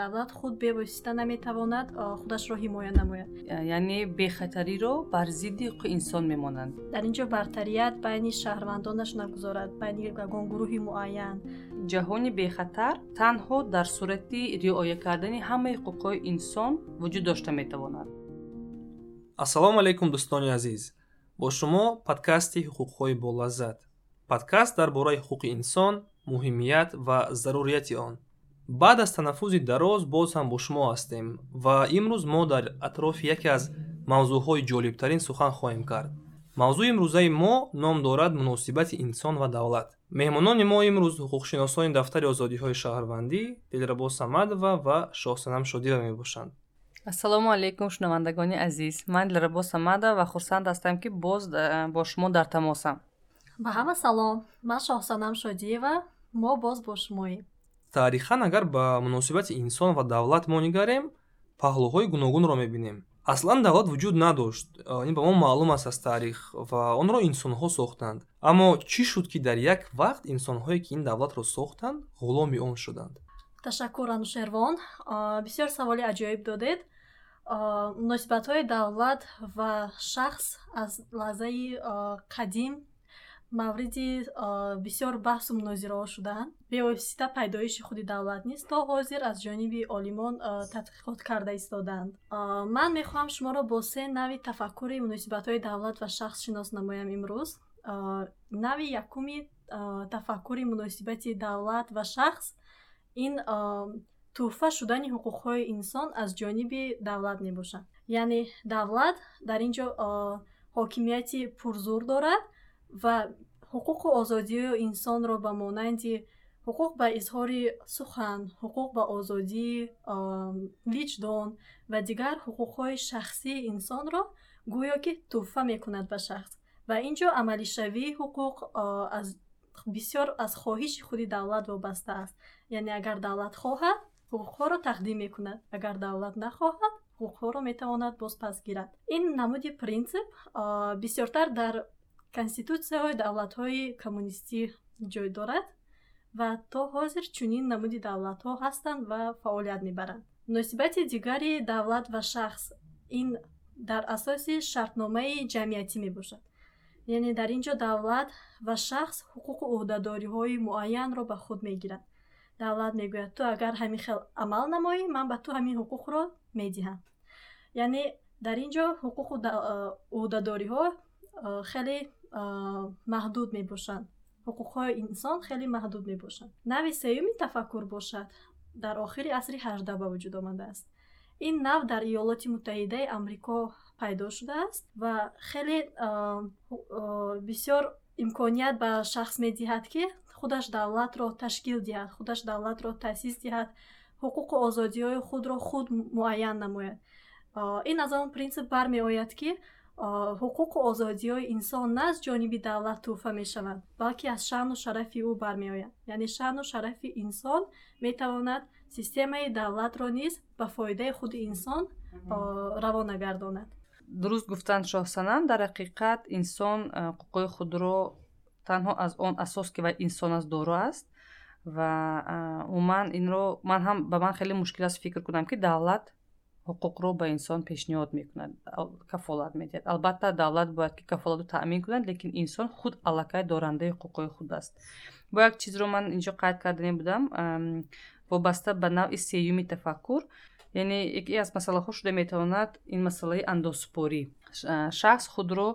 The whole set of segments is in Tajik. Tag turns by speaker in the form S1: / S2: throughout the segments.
S1: давлат худ бевосита наметавонад худашро ҳимоя намояд.
S2: Яъне бехатариро бар зидди ҳуқуқи инсон мемонанд.
S1: Дар ин ҷо бартарият байни шаҳрвандонаш нагузорад байни ягон гурӯҳи муайян.
S2: Ҷаҳони бехатар танҳо дар сурати риоя кардани ҳамаи ҳуқуқҳои инсон вуҷуд дошта метавонад
S3: ассалому алайкум дӯстони азиз. Бо шумо подкасти ҳуқуқҳои болаззат подкаст дар бораи ҳуқуқи инсон муҳимият ва зарурияти он баъд аз танаффузи дароз боз ҳам бо шумо ҳастем ва имрӯз мо дар атрофи яке аз мавзӯъҳои ҷолибтарин сухан хоҳем кард. Мавзӯи имрӯзаи мо ном дорад муносибати инсон ва давлат. Меҳмонони мо имрӯз ҳуқуқшиносони дафтари озодиҳои шаҳрвандӣ дилрабо самадова ва шоҳсанам шодиева мебошанд.
S2: Ассалому алайкум шунавандагони азиз. Ман дилрабо самадова ва хурсанд ҳастам ки боз бо шумо дар тамосам.
S1: Ба ҳама салом. Ман шоҳсанам шодиева. Мо боз бо шумоем
S3: таърихан агар ба муносибати инсон ва давлат мо нигарем паҳлӯҳои гуногунро мебинем. Аслан давлат вуҷуд надошт. Ин ба мо маълум аст аз таърих ва онро инсонҳо сохтанд. Аммо чӣ шуд ки дар як вақт инсонҳое ки ин давлатро сохтанд ғуломи он шуданд?
S1: Ташаккур анушервон бисёр саволи аҷоиб додед. Муносибатҳои давлат ва шахс аз лаҳзаи қадим мавриди бисёр баҳсу мунозираҳо шудаанд бевосита пайдоиши худи давлат низ то ҳозир аз ҷониби олимон тадқиқот карда истодаанд. Ман мехоҳам шуморо бо се нави тафаккури муносибатҳои давлат ва шахс шинос намоям имрӯз. Нави якуми тафаккури муносибати давлат ва шахс ин тӯҳфа шудани ҳуқуқҳои инсон аз ҷониби давлат мебошад. Яъне давлат дар ин ҷо ҳокимияти пурзур дорад ва ҳуқуқу озодии инсонро ба монанди ҳуқуқ ба изҳори сухан ҳуқуқ ба озодии виҷдон ва дигар ҳуқуқҳои шахсии инсонро гӯё ки тӯҳфа мекунад ба шахс. Ва ин ҷо амалишавии ҳуқуқ аз бисёр аз хоҳиши худи давлат вобаста аст. Яъне агар давлат хоҳад ҳуқуқҳоро тақдим мекунад. Агар давлат нахоҳад ҳуқуқҳоро метавонад бозпас гирад. Ин намуди принсип бисёртар дар конститутсияҳои давлатҳои коммунистӣ ҷой дорад ва то ҳозир чунин намуди давлатҳо ҳастанд ва фаъолият мебаранд. Муносибати дигари давлат ва шахс ин дар асоси шартномаи ҷамъиятӣ мебошад. Яъне дар ин ҷо давлат ва шахс ҳуқуқу ӯҳдадориҳои муайянро ба худ мегирад. Давлат мегӯяд ту агар ҳамин хел амал намоӣ ман ба ту ҳамин ҳуқуқро медиҳам яъне дар ин ҷо ҳуқуқу ӯҳдадориҳо хеле маҳдуд мебошанд. Ҳуқуқҳои инсон хеле маҳдуд мебошанд. Нави сеюми тафаккур бошад дар охири асри ҳажда ба вуҷуд омадааст. Ин нав дар иёлоти муттаҳидаи амрико пайдо шудааст ва хеле бисёр имконият ба шахс медиҳад ки худаш давлатро ташкил диҳад худаш давлатро таъсис диҳад ҳуқуқу озодиҳои худро худ муайян намояд. Ин аз он принсип бармеояд ки ҳуқуқу озодиҳои инсон на аз ҷониби давлат тӯҳфа мешаванд балки аз шаъну шарафи ӯ бармеояд. Яъне шаъну шарафи инсон метавонад системаи давлатро низ ба фоидаи худи инсон равона гардонад.
S2: Дуруст гуфтанд шоҳсанам дар ҳақиқат инсон ҳуқуқҳои худро танҳо аз он асос ки вай инсон аст доро аст ва умуман инро ман ҳам ба ман хеле мушкил аст фикр кунам ки давлат ҳуқуқро ба инсон пешниҳод мекунад кафолат медиҳад. Албатта давлат бояд ки кафолату таъмин кунад лекин инсон худ аллакай дорандаи ҳуқуқҳои худ аст. Бо як чизро ман инҷо қайд карданӣ будам вобаста ба навъи сеюми тафаккур. Яъне яке аз масъалаҳо шуда метавонад ин масъалаи андозсупорӣ шахс худро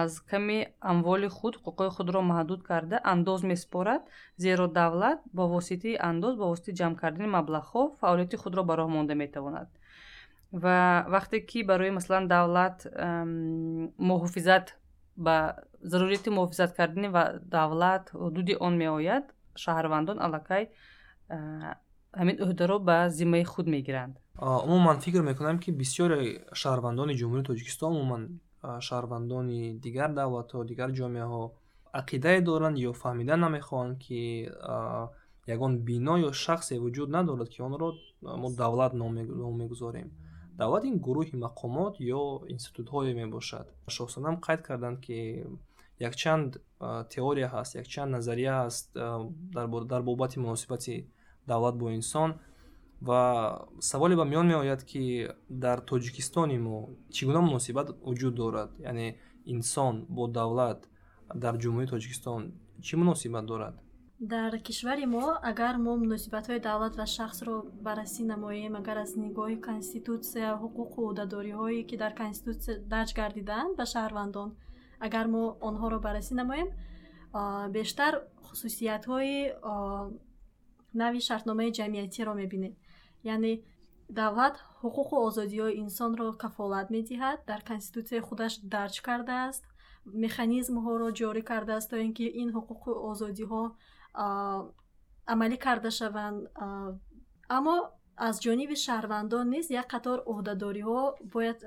S2: аз ками амволи худ ҳуқуқҳои худро маҳдуд карда андоз месупорад зеро давлат бо воситаи андоз бо воситаи ҷамъ кардани маблағҳо фаъолияти худро ба роҳ монда метавонад ва вақте ки барои масалан давлат муҳофизат ба зарурияти муҳофизат кардани давлат ҳудуди он меояд шаҳрвандон аллакай ҳамин ӯҳдаро ба зиммаи худ мегиранд.
S3: Умуман фикр мекунам ки бисёре шаҳрвандони ҷумҳурии тоҷикистон умуман шаҳрвандони дигар давлатҳо дигар ҷомеаҳо ақидае доранд ё фаҳмидан намехоҳанд ки ягон бино ё шахсе вуҷуд надорад ки онро мо давлат ном мегузорем давлат ин гурӯҳи мақомот ё институтҳое мебошад. Шоҳсанам қайд карданд ки якчанд теория ҳаст якчанд назария ҳаст дар бобати муносибати давлат бо инсон. Ва саволе ба миён меояд ки дар тоҷикистони мо чӣ гуна муносибат вуҷуд дорад? Яъне инсон бо давлат дар ҷумҳурии тоҷикистон чӣ муносибат дорад
S1: дар кишвари мо агар мо муносибатҳои давлат ва шахсро баррасӣ намоем агар аз нигоҳи конститутсия ҳуқуқу ӯҳдадориҳое ки дар конститутсия дарҷ гардидаанд ба шаҳрвандон агар мо онҳоро баррасӣ намоем бештар хусусиятҳои нави шартномаи ҷамъиятиро мебинем. Яъне давлат ҳуқуқу озодиҳои инсонро кафолат медиҳад дар конститутсияи худаш дарҷ кардааст механизмҳоро ҷорӣ кардааст то ин ки ин ҳуқуқу озодиҳо амалӣ карда шаванд аммо аз ҷониби шаҳрвандон низ як қатор ӯҳдадориҳо бояд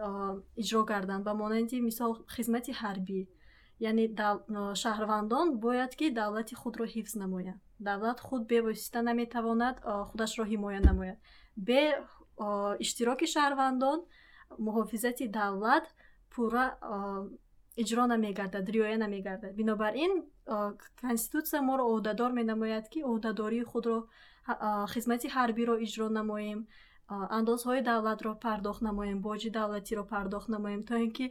S1: иҷро гарданд ба монанди мисол хизмати ҳарбӣ. Яъне шаҳрвандон бояд ки давлати худро ҳифз намоянд. Давлат худ бевосита наметавонад худашро ҳимоя намояд. Бе иштироки шаҳрвандон муҳофизати давлат пурра иҷро намегардад риоя намегардад. Бинобар ин конститутсия моро ӯҳдадор менамояд ки ӯҳдадории худро хизмати ҳарбиро иҷро намоем андозҳои давлатро пардохт намоем боҷи давлатиро пардохт намоем то ин ки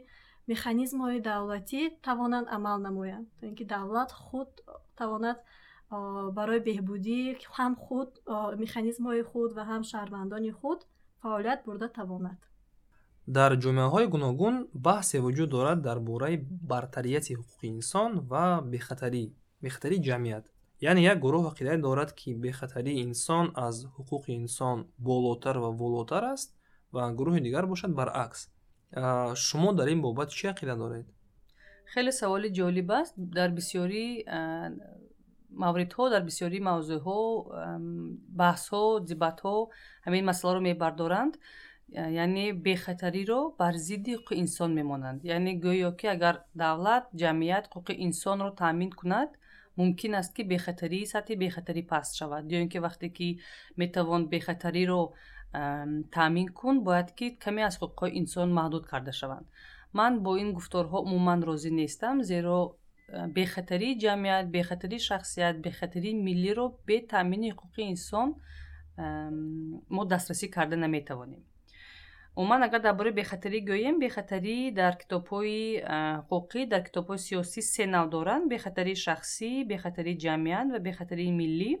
S1: механизмҳои давлатӣ тавонанд амал намоянд. То ин ки давлат худ тавонад барои беҳбудӣ ҳам худ механизмҳои худ ва ҳам шаҳрвандони худ фаъолият бурда тавонад
S3: дар ҷомеаҳои гуногун баҳсе вуҷуд дорад дар бораи бартарияти ҳуқуқи инсон ва бехатарӣ бехатарии ҷамъият. Яъне як гурӯҳ ақида дорад ки бехатарии инсон аз ҳуқуқи инсон болотар ва волотар аст ва гурӯҳи дигар бошад баръакс. Шумо дар ин бобат чӣ ақида доред?
S2: Хеле саволи ҷолиб аст. Дар бисёри мавридҳо дар бисёри мавзӯъҳо баҳсҳо дебатҳо ҳамин масъаларо мебардоранд яъне бехатариро бар зидди ҳуқуқи инсон мемонанд. Яъне гӯё ки агар давлат ҷамъият ҳуқуқи инсонро таъмин кунад мумкин аст ки бехатарии сатҳи бехатарӣ паст шавад. Ё ин ки вақте ки метавон бехатариро таъмин кун бояд ки каме аз ҳуқуқҳои инсон маҳдуд карда шаванд. Ман бо ин гуфторҳо умуман розӣ нестам зеро бехатарии ҷамъият бехатарии шахсият бехатарии миллиро бе таъмини ҳуқуқи инсон мо дастрасӣ карда наметавонем умуман агар дар бораи бехатарӣ гӯем бехатарӣ дар китобҳои ҳуқуқӣ дар китобҳои сиёсӣ се нав доранд. Бехатарии шахсӣ бехатарии ҷамъият ва бехатарии миллӣ.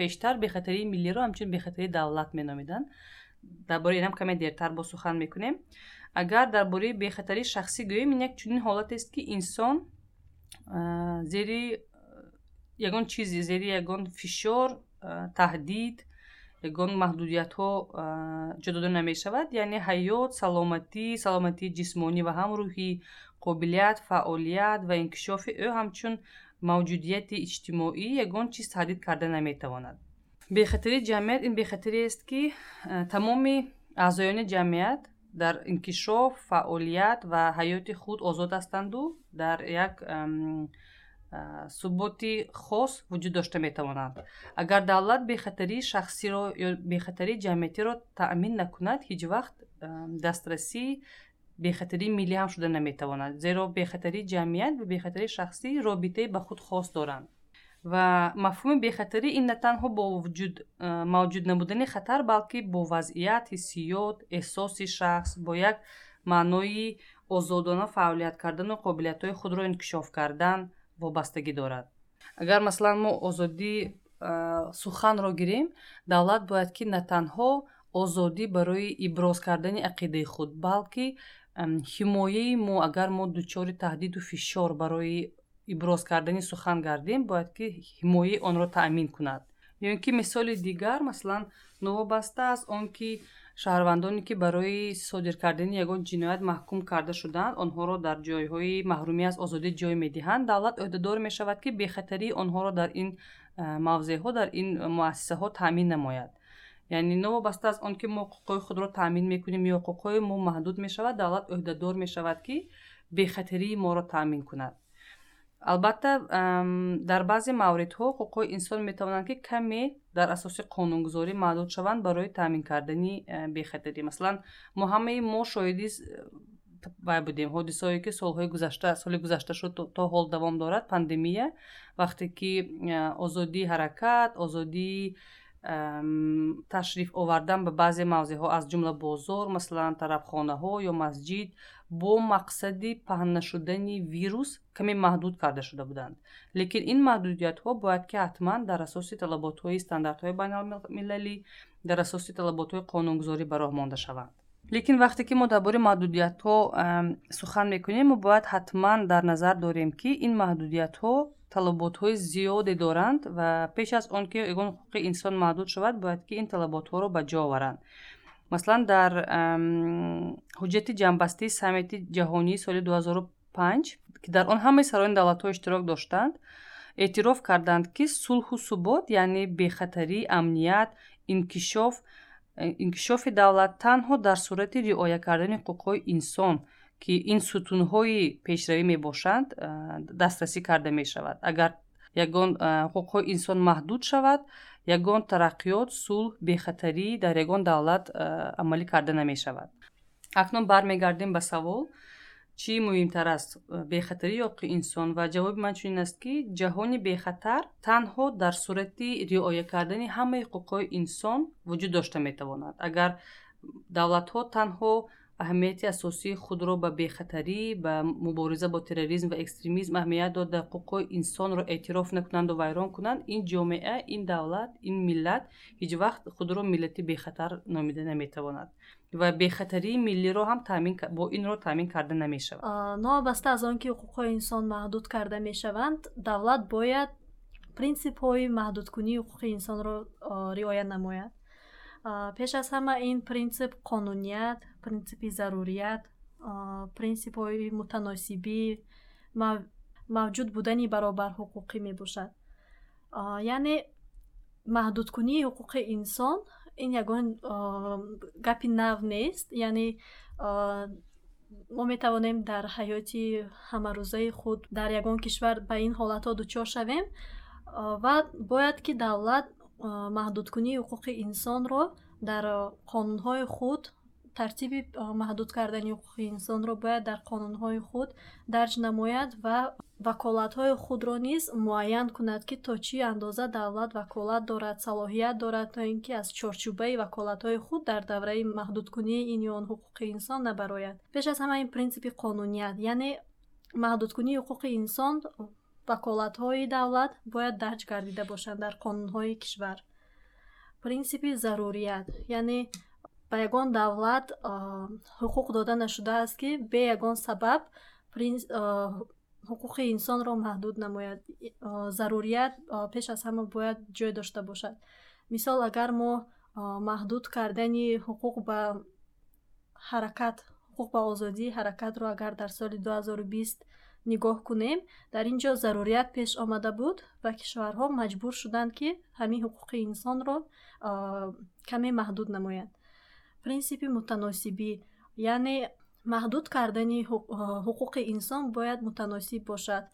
S2: Пештар бехатарии миллиро ҳамчун бехатарии давлат меномиданд дар бораи инам каме дертар бо сухан мекунем. Агар дар бораи бехатарии шахсӣ гӯем ин як чунин ҳолатест ки инсон зери ягон чизе зери ягон фишор таҳдид ягон маҳдудиятҳо ҷудода намешавад яъне ҳаёт саломатӣ саломатии ҷисмонӣ ва ҳам рӯҳӣ қобилият фаъолият ва инкишофи ӯ ҳамчун мавҷудияти иҷтимоӣ ягон чиз таҳдид карда наметавонад. Бехатарии ҷамъият ин бехатариест ки тамоми аъзоёни ҷамъият дар инкишоф фаъолият ва ҳаёти худ озод ҳастанду дар як суботи хос вуҷуд дошта метавонанд. Агар давлат бехатарии шахсиро ё бехатарии ҷамъиятиро таъмин накунад ҳеҷ вақт дастрасии бехатарии миллӣ ҳам шуда наметавонад. Зеро бехатарии ҷамъият ва бехатарии шахсӣ робитаи ба худ хос доранд. Ва мафҳуми бехатарӣ ин на танҳо бо вуҷуд мавҷуд набудани хатар балки бо вазъият ҳиссиёт эҳсоси шахс бо як маънои озодона фаъолият кардану қобилиятҳои худро инкишоф кардан вобастагӣ дорад. Агар масалан мо озодӣ суханро гирем давлат бояд ки на танҳо озодӣ барои иброз кардани ақидаи худ балки ҳимояи мо агар мо дучори таҳдиду фишор барои иброз кардани сухан гардем бояд ки ҳимояи онро таъмин кунад. Ё ин ки мисоли дигар масалан новобаста аз он ки шаҳрвандоне ки барои содир кардани ягон ҷиноят маҳкум карда шудаанд онҳоро дар ҷойҳои маҳрумӣ аз озодӣ ҷой медиҳанд. Давлат ӯҳдадор мешавад ки бехатарии онҳоро дар ин мавзеъҳо дар ин муассисаҳо таъмин намояд. Яъне новобаста аз он ки мо ҳуқуқҳои худро таъмин мекунем ё ҳуқуқҳои мо маҳдуд мешавад давлат ӯҳдадор мешавад ки бехатарии моро таъмин кунад албатта дар баъзе мавридҳо ҳуқуқҳои инсон метавонанд ки каме дар асоси қонунгузорӣ маҳдуд шаванд барои таъмин кардани э, бехатарӣ. Масалан мо ҳамаи мо шоҳиди вай будем ҳодисаое ки солҳои гузашта соли гузашта шуд то ҳол давом дорад пандемия вақте ки э, озодии ҳаракат озодии ташриф овардан ба баъзе мавзеъҳо аз ҷумла бозор масалан тарабхонаҳо ё масҷид бо мақсади паҳн нашудани вирус каме маҳдуд карда шуда буданд. Лекин ин маҳдудиятҳо бояд ки ҳатман дар асоси талаботҳои стандартҳои байналмилалӣ дар асоси талаботҳои қонунгузорӣ ба роҳ монда шаванд. Лекин вақте ки мо дар бораи маҳдудиятҳо сухан мекунем мо бояд ҳатман дар назар дорем ки ин маҳдудиятҳо талаботҳои зиёде доранд ва пеш аз он ки ягон ҳуқуқи инсон маҳдуд шавад бояд ки ин талаботҳоро ба ҷо оваранд масалан дар ҳуҷҷати ҷамъбастии саммити ҷаҳонии соли 2005 ки дар он ҳамаи сарони давлатҳо иштирок доштанд эътироф карданд ки сулҳу субот яъне бехатарӣ амният инкишоф инкишофи давлат танҳо дар сурати риоя кардани ҳуқуқҳои инсон ки ин сутунҳои пешравӣ мебошанд дастрасӣ карда мешавад. Агар ягон ҳуқуқҳои инсон маҳдуд шавад ягон тараққиёт сулҳ бехатарӣ дар ягон давлат амалӣ карда намешавад. Акнун бармегардем ба савол чӣ муҳимтар аст бехатарӣ ё ҳуқуқи инсон? Ва ҷавоби ман чунин аст ки ҷаҳони бехатар танҳо дар сурати риоя кардани ҳамаи ҳуқуқҳои инсон вуҷуд дошта метавонад. Агар давлатҳо танҳо аҳамияти асосии худро ба бехатарӣ ба мубориза бо терроризм ва экстремизм аҳамият дода ҳуқуқҳои инсонро эътироф накунанду вайрон кунанд. Ин ҷомеа ин давлат ин миллат ҳеҷ вақт худро миллати бехатар номида наметавонад. Ва бехатарии миллиро ҳам бо инро таъмин карда намешавад.
S1: Новобаста аз он ки ҳуқуқҳои инсон маҳдуд карда мешаванд давлат бояд принсипҳои маҳдудкунии ҳуқуқи инсонро риоя намояд пеш аз ҳама ин принсип қонуният принсипи зарурият принсипҳои мутаносибӣ мавҷуд будани баробарҳуқуқӣ мебошад. Яъне маҳдудкунии ҳуқуқи инсон ин ягон гапи нав нест. Яъне мо метавонем дар ҳаёти ҳамарӯзаи худ дар ягон кишвар ба ин ҳолатҳо дучор шавем ва бояд ки давлат маҳдудкунии ҳуқуқи инсонро дар қонунҳои худ тартиби маҳдуд кардани ҳуқуқи инсонро бояд дар қонунҳои худ дарҷ намояд ва ваколатҳои худро низ муайян кунад ки то чӣ андоза давлат ваколат дорад салоҳият дорад то ин ки аз чорчӯбаи ваколатҳои худ дар давраи маҳдудкунии ин ё он ҳуқуқи инсон набарояд. Пеш аз ҳама ин принсипи қонуният яъне маҳдудкунии ҳуқуқи инсон ваколатҳои давлат бояд дарҷ гардида бошанд дар қонунҳои кишвар. Принсипи зарурият яъне ба ягон давлат ҳуқуқ дода нашудааст ки бе ягон сабаб ҳуқуқи инсонро маҳдуд намояд. Зарурият пеш аз ҳама бояд ҷой дошта бошад. Мисол агар мо маҳдуд кардани ҳуқуқ ба ҳаракат ҳуқуқ ба озодии ҳаракатро агар дар соли 2020 нигоҳ кунем дар ин ҷо зарурият пеш омада буд ва кишварҳо маҷбур шуданд ки ҳамин ҳуқуқи инсонро каме маҳдуд намоянд. Принсипи мутаносибӣ яъне маҳдуд кардани ҳуқуқи инсон бояд мутаносиб бошад.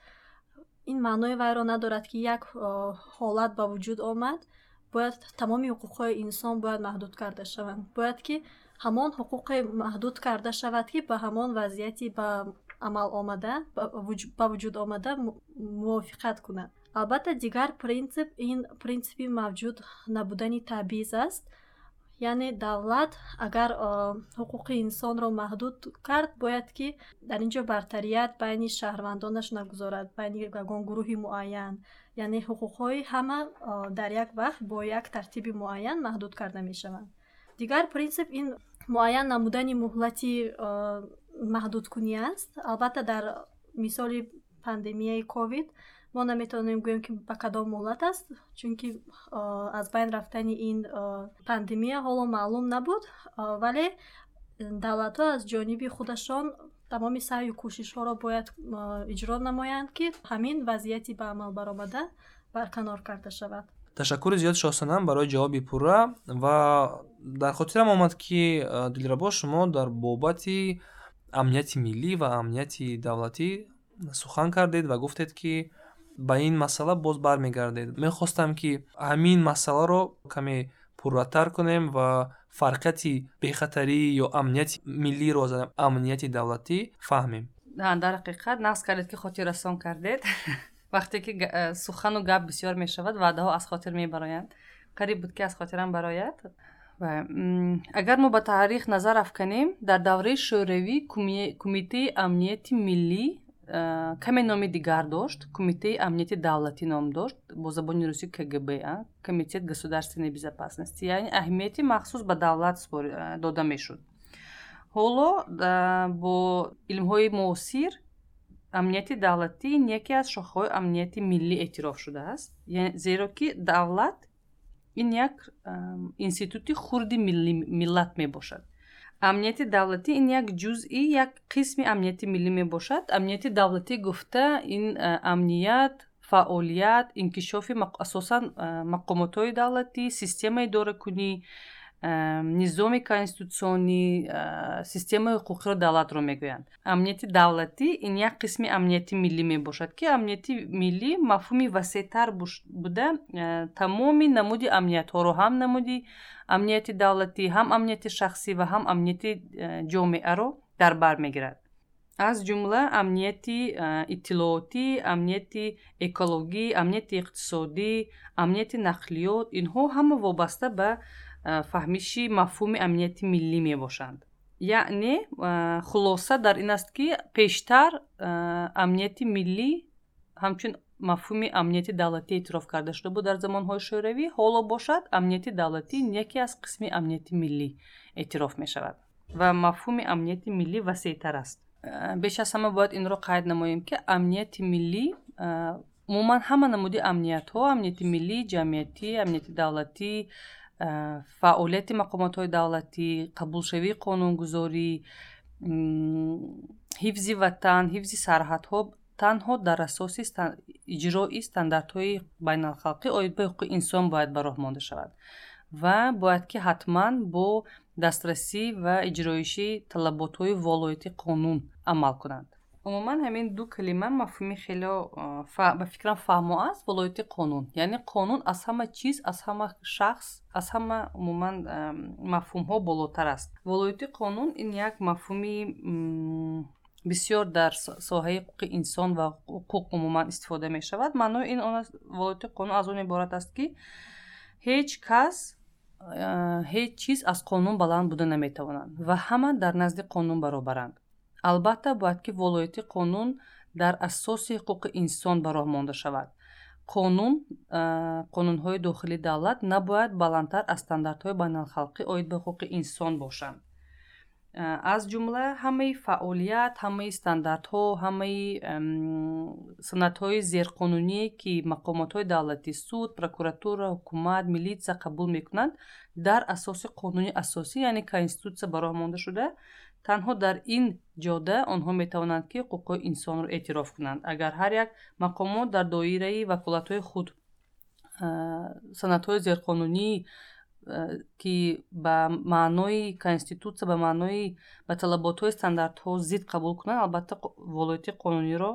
S1: Ин маънои вайро надорад ки як ҳолат ба вуҷуд омад бояд тамоми ҳуқуқҳои инсон бояд маҳдуд карда шаванд. Бояд ки ҳамон ҳуқуқе маҳдуд карда шавад ки ба ҳамон вазъияти ба амал омада ба вуҷуд омада мувофиқат кунад. Албатта дигар принсип ин принсипи мавҷуд набудани табиз аст. Яъне давлат агар ҳуқуқи инсонро маҳдуд кард бояд ки дар ин ҷо бартарият байни шаҳрвандонаш нагузорад байни ягон гурӯҳи муайян. Яъне ҳуқуқҳои ҳама дар як вақт бо як тартиби муайян маҳдуд карда мешаванд. Дигар принсип ин муайян намудани муҳлати маҳдудкунӣ аст. Албатта дар мисоли пандемияи ковид мо наметавонем гӯем ки ба кадом муҳлат аст чунки аз байн рафтани ин пандемия ҳоло маълум набуд вале давлатҳо аз ҷониби худашон тамоми саъю кӯшишҳоро бояд иҷро намоянд ки ҳамин вазъияти ба амал баромада барканор карда шавад.
S3: Ташаккури зиёд шоҳсанам барои ҷавоби пурра ва дар хотирам омад ки дилрабо шумо дар бобати амнияти миллӣ ва амнияти давлатӣ сухан кардед ва гуфтед ки ба ин масъала боз бармегардед. Мехостам ки ҳамин масъаларо каме пурратар кунем ва фарқияти бехатарӣ ё амнияти миллиро аз амнияти давлатӣ фаҳмем.
S2: Дар ҳақиқат нақз кардед ки хотиррасон кардед. Вақте ки э, сухану гап бисёр мешавад ваъдаҳо аз хотир мебароянд. Қариб буд ки аз хотирам барояд агар мо ба таърих назар афканем дар давраи шӯравӣ кумитаи амнияти миллӣ каме номи дигар дошт? Кумитаи амнияти давлатӣ ном дошт? Бо забони русӣ кгб комитет государственной безопасности. Яъне аҳамияти махсус ба давлат дода мешуд. Ҳоло бо илмҳои муосир амнияти давлатӣ ин яке аз шохаҳои амнияти миллӣ эътироф шудааст. Зеро ки давлат ин як институти хурди миллат мебошад. Амнияти давлатӣ ин як ҷузъи як қисми амнияти миллӣ мебошад. Амнияти давлатӣ гуфта ин амният фаъолият инкишофи асосан мақомотҳои давлатӣ системаи идоракунӣ низоми конститутсионӣ системаи ҳуқуқиро давлатро мегӯянд. Амнияти давлатӣ ин як қисми амнияти миллӣ мебошад ки амнияти миллӣ мафҳуми васеътар буда тамоми намуди амниятҳоро ҳам намуди амнияти давлатӣ ҳам амнияти шахсӣ ва ҳам амнияти ҷомеаро дар бар мегирад. Аз ҷумла амнияти иттилоотӣ амнияти экологӣ амнияти иқтисодӣ амнияти нақлиёт инҳо ҳама вобаста ба фаҳмиши мафҳуми амнияти миллӣ мебошанд. Яъне хулоса дар ин аст ки пештар амнияти миллӣ ҳамчун мафҳуми амнияти давлатӣ эътироф карда шуда буд дар замонҳои шӯравӣ ҳоло бошад амнияти давлатӣ яке аз қисми амнияти миллӣ эътироф мешавад. Ва мафҳуми амнияти миллӣ васеътар аст. Беш аз ҳама бояд инро қайд намоем ки амнияти миллӣ умуман ҳама намуди амниятҳо амнияти миллӣ ҷамъиятӣ амнияти давлатӣ фаъолияти мақомотҳои давлатӣ қабулшавии қонунгузорӣ ҳифзи ватан ҳифзи сарҳадҳо танҳо дар асоси иҷрои стандартҳои байналхалқӣ оид ба ҳуқуқи инсон бояд ба роҳ монда шавад. Ва бояд ки ҳатман бо дастрасӣ ва иҷроиши талаботҳои волоити қонун амал кунанд умуман ҳамин ду калима мафҳуми хело ба фикрам фаҳмо аст волоити қонун. Яъне қонун аз ҳама чиз аз ҳама шахс аз ҳама умуман мафҳумҳо болотар аст. Волоити қонун ин як мафҳуми бисёр дар соҳаи ҳуқуқи инсон ва ҳуқуқ умуман истифода мешавад. Маънои ин он аст волоити қонун аз он иборат аст ки ҳеҷ кас ҳеҷ чиз аз қонун баланд буда наметавонанд ва ҳама дар назди қонун баробаранд албатта бояд ки волоити қонун дар асоси ҳуқуқи инсон ба роҳ монда шавад. Қонун қонунҳои дохилии давлат набояд баландтар аз стандартҳои байналхалқӣ оид ба ҳуқуқи инсон бошанд. Аз ҷумла ҳамаи фаъолият ҳамаи стандартҳо ҳамаи санадҳои зерқонуние ки мақомотҳои давлатӣ суд прокуратура ҳукумат милитсия қабул мекунанд дар асоси қонуни асосӣ яъне конститутсия ба роҳ монда шуда танҳо дар ин ҷода онҳо метавонанд ки ҳуқуқҳои инсонро эътироф кунанд. Агар ҳар як мақомот дар доираи ваколатҳои худ санадҳои зерқонунӣ ки ба маънои конститутсия ба маънои ба талаботҳои стандартҳо зид қабул кунанд албатта волоити қонуниро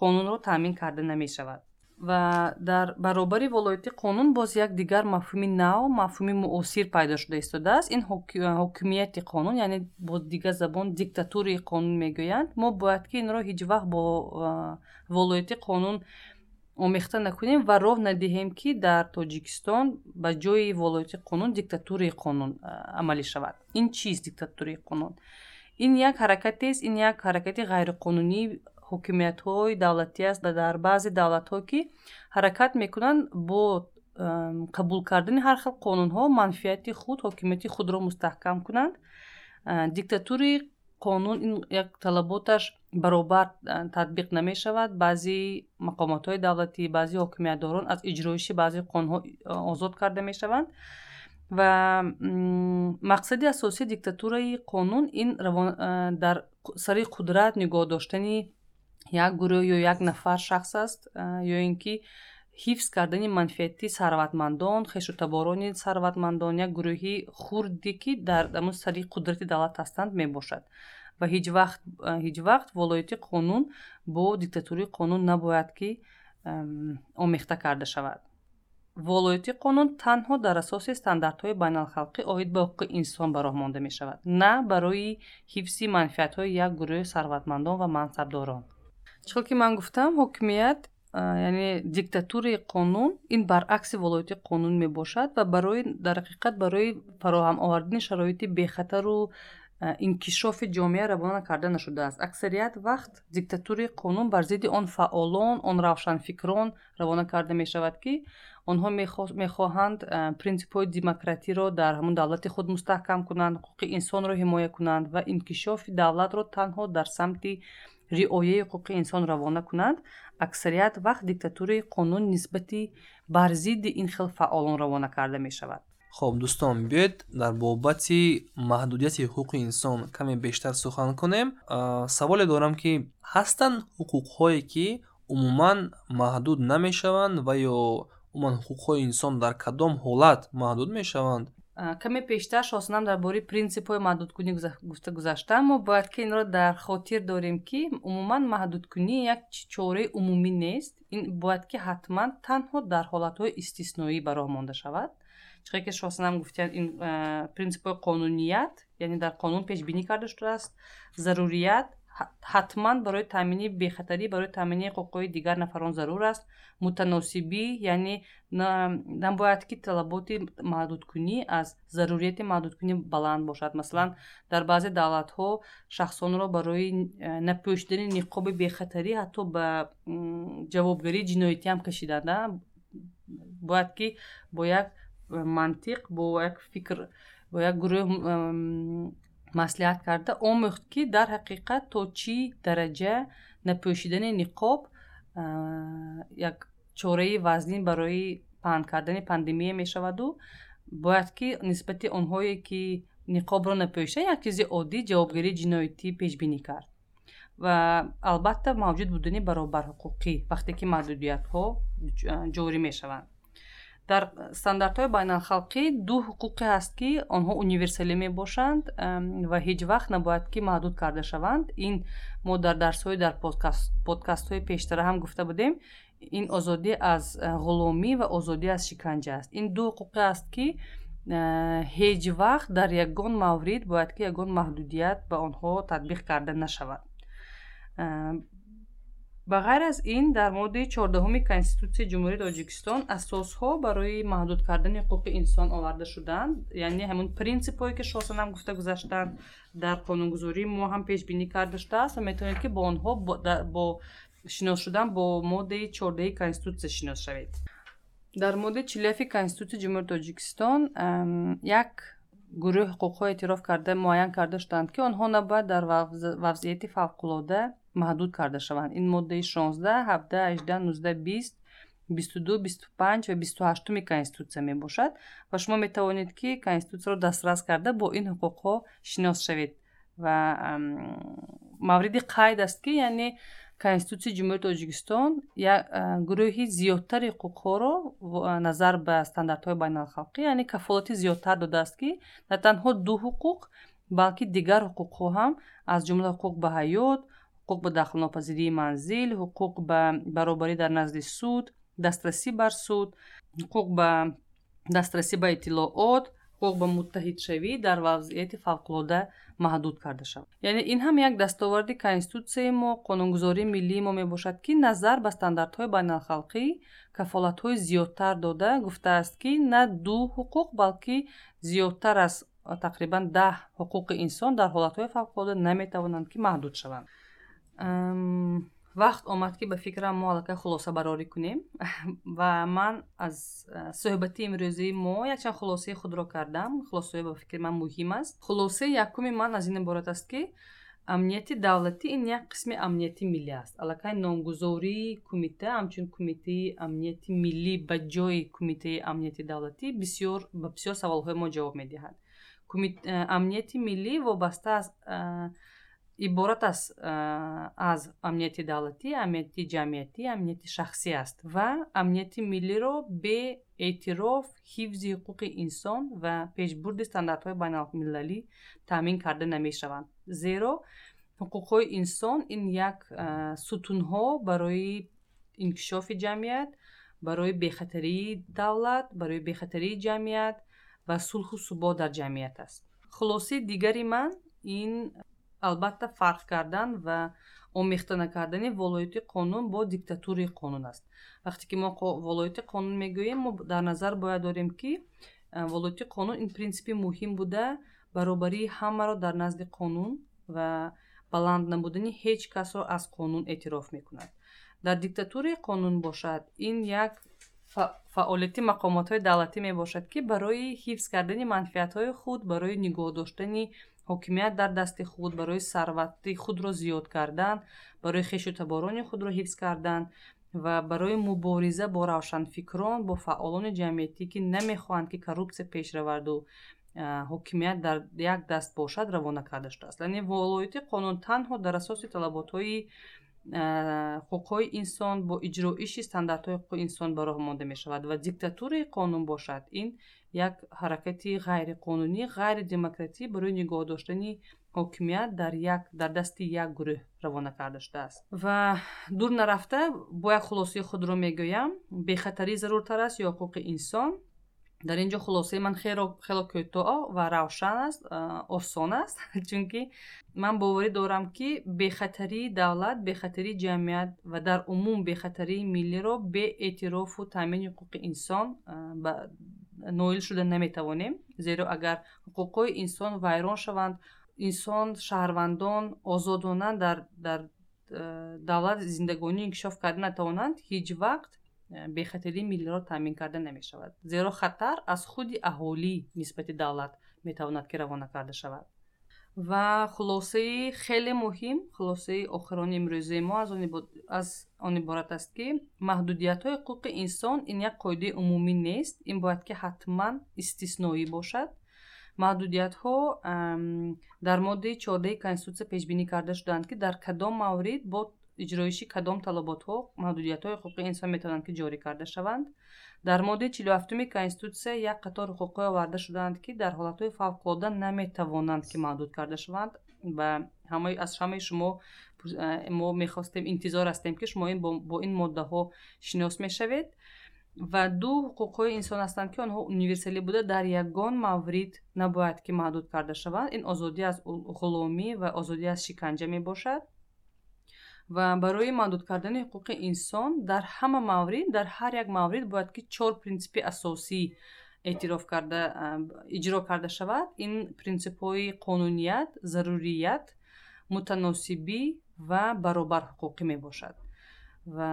S2: қонунро таъмин карда намешавад ва дар баробари волоити қонун боз як дигар мафҳуми нав мафҳуми муосир пайдо шуда истодааст. Ин ҳокимияти қонун яъне бо дигар забон диктатураи қонун мегӯянд. Мо бояд ки инро ҳеҷ вақт бо волоити қонун омехта накунем ва роҳ надиҳем ки дар тоҷикистон ба ҷои волоити қонун диктатураи қонун амалӣ шавад. Ин чист диктатураи қонун? Ин як ҳаракатест ин як ҳаракати ғайриқонунӣ ҳокимиятҳои давлатӣ аст дар баъзе давлатҳо ки ҳаракат мекунанд бо қабул кардани ҳар хел қонунҳо манфиати худ ҳокимияти худро мустаҳкам кунанд. Диктатураи қонун ин як талаботаш баробар татбиқ намешавад. Баъзи мақомотҳои давлатӣ баъзи ҳокимиятдорон аз иҷроиши баъзи қонунҳо озод карда мешаванд. Ва мақсади асосии диктатураи қонун ин дар сари қудрат нигоҳ доштани як гурӯҳ ё як нафар шахс аст ё ин ки ҳифз кардани манфиати сарватмандон хешутаборони сарватмандон як гурӯҳи хурде ки дар амн сари қудрати давлат ҳастанд мебошад. Ва ҳеҷ вақт волоити қонун бо диктатураи қонун набояд ки омехта карда шавад. Волоити қонун танҳо дар асоси стандартҳои байналхалқӣ оид ба ҳуқуқи инсон ба роҳ монда мешавад на барои ҳифзи манфиатҳои як гурӯҳи сарватмандон ва мансабдорон чунки ман гуфтам ҳокимият яъне диктатураи қонун ин баръакси волоити қонун мебошад ва барои дар ҳақиқат барои фароҳам овардани шароити бехатару инкишофи ҷомеа равона карда нашудааст. Аксарият вақт диктатураи қонун бар зидди он фаъолон он равшанфикрон равона карда мешавад ки онҳо мехоҳанд принсипҳои демократиро дар ҳамун давлати худ мустаҳкам кунанд ҳуқуқи инсонро ҳимоя кунанд ва инкишофи давлатро танҳо дар самти риояи ҳуқуқи инсон равона кунанд аксарият вақт диктатураи қонун нисбати бар зидди ин хел фаъолон равона карда мешавад.
S3: Хоб дӯстон биёед дар бобати маҳдудияти ҳуқуқи инсон каме бештар сухан кунем. Саволе дорам ки ҳастанд ҳуқуқҳое ки умуман маҳдуд намешаванд ва ё умуман ҳуқуқҳои инсон дар кадом ҳолат маҳдуд мешаванд
S2: каме пештар шосанам дар бораи принсипҳои маҳдудкунӣ гуфта гузаштам мо бояд ки инро дар хотир дорем ки умуман маҳдудкунӣ як чораи умумӣ нест. Ин бояд ки ҳатман танҳо дар ҳолатҳои истисноӣ ба роҳ монда шавад. Чиқе ки шосанам гуфтиянд ин принсипҳои қонуният яъне дар қонун пешбинӣ карда шудааст зарурият ҳатман барои таъмини бехатарӣ барои таъмини ҳуқуқҳои дигар нафарон зарур аст. Мутаносибӣ яъне набояд ки талаботи маҳдудкунӣ аз зарурияти маҳдудкунӣ баланд бошад. Масалан дар баъзе давлатҳо шахсонро барои напӯшидани ниқоби бехатарӣ ҳатто ба ҷавобгарии ҷиноятӣ ҳам кашиданд бояд ки бо як мантиқ бо як фикр бо як гурӯҳ маслиҳат карда омӯхт ки дар ҳақиқат то чӣ дараҷа напӯшидани ниқоб як чораи вазнин барои паҳн кардани пандемия мешаваду бояд ки нисбати онҳое ки ниқобро напӯшанд як чизи оддӣ ҷавобгарии ҷиноятӣ пешбинӣ кард. Ва албатта мавҷуд будани баробарҳуқуқӣ вақте ки маҳдудиятҳо ҷорӣ мешаванд дар стандартҳои байналхалқӣ ду ҳуқуқе ҳаст ки онҳо универсалӣ мебошанд ва ҳеҷ вақт набояд ки маҳдуд карда шаванд. Ин мо дар дарсҳои дар подкастҳои пештара ҳам гуфта будем. Ин озодӣ аз ғуломӣ ва озодӣ аз шиканҷа аст. Ин ду ҳуқуқе аст ки ҳеҷ вақт дар ягон маврид бояд ки ягон маҳдудият ба онҳо татбиқ карда нашавад ба ғайр аз ин дар моддаи чордаҳуми конститутсияи ҷумҳурии тоҷикистон асосҳо барои маҳдуд кардани ҳуқуқи инсон оварда шуданд яъне ҳамун принсипҳое ки шосанам гуфта гузаштанд дар қонунгузории мо ҳам пешбинӣ карда шудааст ва метавонед ки бо онҳо бо шинос шудан бо моддаи чордаҳи конститутсия шинос шавед. Дар моддаи чилияфи конститутсияи ҷумҳурии тоҷикистон як гурӯҳ ҳуқуқҳо эътироф карда муайян карда шуданд ки онҳо набояд дар вазъияти фавқулода маҳдуд карда шаванд. Ин моддаи 16 17 18 19 20 22 25 ва 28 конститутсия мебошад ва шумо метавонед ки конститутсияро дастрас карда бо ин ҳуқуқҳо шинос шавед ва мавриди қайд аст ки яъне конститутсияи ҷумҳурии тоҷикистон як гурӯҳи зиёдтари ҳуқуқҳоро назар ба стандартҳои байналхалқӣ яъне кафолати зиёдтар додааст ки на танҳо ду ҳуқуқ балки дигар ҳуқуқҳо ҳам аз ҷумла ҳуқуқ ба ҳаёт ҳуқуқ ба дахлнопазирии манзил ҳуқуқ ба баробарӣ дар назди суд дастрасӣ бар суд ҳуқуқ ба дастрасӣ ба иттилоот ҳуқуқ ба муттаҳидшавӣ дар вазъияти фавқулода маҳдуд карда шавад. Яъне ин ҳам як дастоварди конститутсияи мо қонунгузории миллии мо мебошад ки назар ба стандартҳои байналхалқӣ кафолатҳои зиёдтар дода гуфтааст ки на ду ҳуқуқ балки зиёдтар аз тақрибан даҳ ҳуқуқи инсон дар ҳолатҳои фавқулода наметавонанд ки маҳдуд шаванд вақт омад ки ба фикрам мо аллакай хулосабарорӣ кунем. Ва ман аз суҳбати имрӯзии мо якчанд хулосаи худро кардам. Хулосаое ба фикри ман муҳим аст. Хулосаи якуми ман аз ин иборат аст ки амнияти давлатӣ ин як қисми амнияти миллӣ аст. Аллакай номгузории кумита ҳамчун кумитаи амнияти миллӣ ба ҷои кумитаи амнияти давлатӣ бисёр ба бисёр саволҳои мо ҷавоб медиҳад. Амнияти миллӣ вобаста аст иборат аст аз амнияти давлатӣ амнияти ҷамъиятӣ амнияти шахсӣ аст ва амнияти миллиро бе эътироф ҳифзи ҳуқуқи инсон ва пешбурди стандартҳои байналмилалӣ таъмин карда намешаванд. Зеро ҳуқуқҳои инсон ин як сутунҳо барои инкишофи ҷамъият барои бехатарии давлат барои бехатарии ҷамъият ва сулҳу субот дар ҷамъият аст. Хулосаи дигари ман ин албатта фарқ кардан ва омехта накардани волоити қонун бо диктатураи қонун аст. Вақте ки мо волоити қонун мегӯем мо дар назар бояд дорем ки волоити қонун ин принсипи муҳим буда. Баробарии ҳамаро дар назди қонун ва баланд набудани ҳеҷ касро аз қонун эътироф мекунад. Дар диктатураи қонун бошад ин як фаъолияти мақомотҳои давлатӣ мебошад ки барои ҳифз кардани манфиатҳои худ барои нигоҳ доштани ҳокимият дар дасти худ барои сарвати худро зиёд кардан барои хешу таборони худро ҳифз кардан ва барои мубориза бо равшанфикрон бо фаъолони ҷамъиятӣ ки намехоҳанд ки коррупсия пешраварду ҳокимият дар як даст бошад равона карда шудааст. Яъне волоити қонун танҳо дар асоси талаботҳои ҳуқуқҳои инсон бо иҷроиши стандартҳои ҳуқуқи инсон бароҳ монда мешавад ва диктатураи қонун бошад. Ин як ҳаракати ғайриқонунӣ ғайридемократӣ барои нигоҳ доштани ҳокимият дар як дар дасти як гурӯҳ равона карда шудааст. Ва дур нарафта бояд хулосаи худро мегӯям. Бехатарӣ заруртар аст ё ҳуқуқи инсон. Дар ин ҷо хулосаи ман хело кӯтоҳ ва равшан аст осон аст. Чунки ман боварӣ дорам ки бехатарии давлат бехатарии ҷамъият ва дар умум бехатарии миллиро бе эътирофу таъмини ҳуқуқи инсон ноил шуда наметавонем зеро агар ҳуқуқҳои инсон вайрон шаванд инсон шаҳрвандон озодона дар дар давлат зиндагонӣ инкишоф карда натавонанд ҳеҷ вақт Э, бехатарии миллиро таъмин карда намешавад. Зеро хатар аз худи аҳолӣ нисбати давлат метавонад ки равона карда шавад ва хулосаи хеле муҳим хулосаи охирони имрӯзаи мо аз он иборат аст ки маҳдудиятҳои ҳуқуқи инсон ин як қоидаи умумӣ нест. Ин бояд ки ҳатман истисноӣ бошад. Маҳдудиятҳо дар моддаи чордаи конститутсия пешбинӣ карда шудаанд ки дар кадом маврид бо иҷроиши кадом талаботҳо маҳдудиятҳои ҳуқуқи инсон метавонанд ки ҷорӣ карда шаванд. Дар моддаи чилҳафтуми конститутсия як қатор ҳуқуқҳое оварда шудаанд ки дар ҳолатҳои фавқулодда наметавонанд ки маҳдуд карда шаванд ва аз ҳамаи шумо мо мехостем интизор ҳастем ки шумо бо ин моддаҳо шинос мешавед. Ва ду ҳуқуқҳои инсон ҳастанд ки онҳо универсалӣ буда дар ягон маврид набояд ки маҳдуд карда шаванд. Ин озодӣ аз ғуломӣ ва озодӣ аз шиканҷа мебошад ва барои маҳдуд кардани ҳуқуқи инсон дар ҳама маврид дар ҳар як маврид бояд ки чор принсипи асосӣ эътироф карда иҷро карда шавад. Ин принсипҳои қонуният зарурият мутаносибӣ ва баробарҳуқуқӣ мебошад. Ва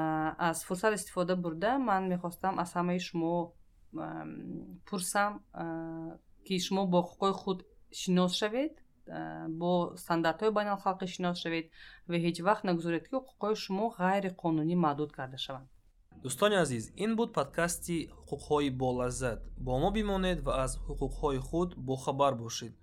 S2: аз фурсат истифода бурда ман мехостам аз ҳамаи шумо пурсам ки шумо бо ҳуқуқи худ шинос шавед бо стандартҳои байналхалқӣ шинос шавед ва ҳеҷ вақт нагузоред ки ҳуқуқҳои шумо ғайриқонунӣ маҳдуд карда шаванд.
S3: Дӯстони азиз ин буд подкасти ҳуқуқҳои болаззат бо мо бимонед ва аз ҳуқуқҳои худ бохабар бошед